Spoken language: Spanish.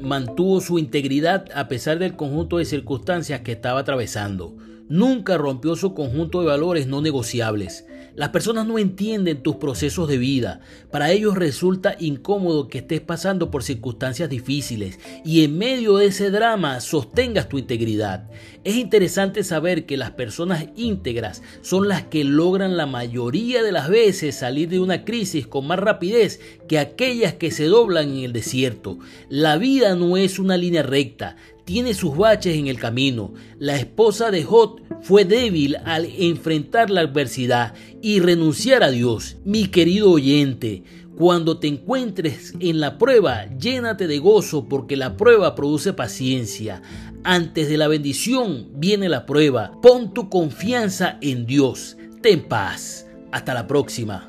Mantuvo su integridad a pesar del conjunto de circunstancias que estaba atravesando. Nunca rompió su conjunto de valores no negociables. Las personas no entienden tus procesos de vida. Para ellos resulta incómodo que estés pasando por circunstancias difíciles y en medio de ese drama sostengas tu integridad. Es interesante saber que las personas íntegras son las que logran la mayoría de las veces salir de una crisis con más rapidez que aquellas que se doblan en el desierto. La vida no es una línea recta, tiene sus baches en el camino. La esposa de Jod fue débil al enfrentar la adversidad y renunciar a Dios. Mi querido oyente, cuando te encuentres en la prueba, llénate de gozo porque la prueba produce paciencia. Antes de la bendición viene la prueba. Pon tu confianza en Dios. Ten paz. Hasta la próxima.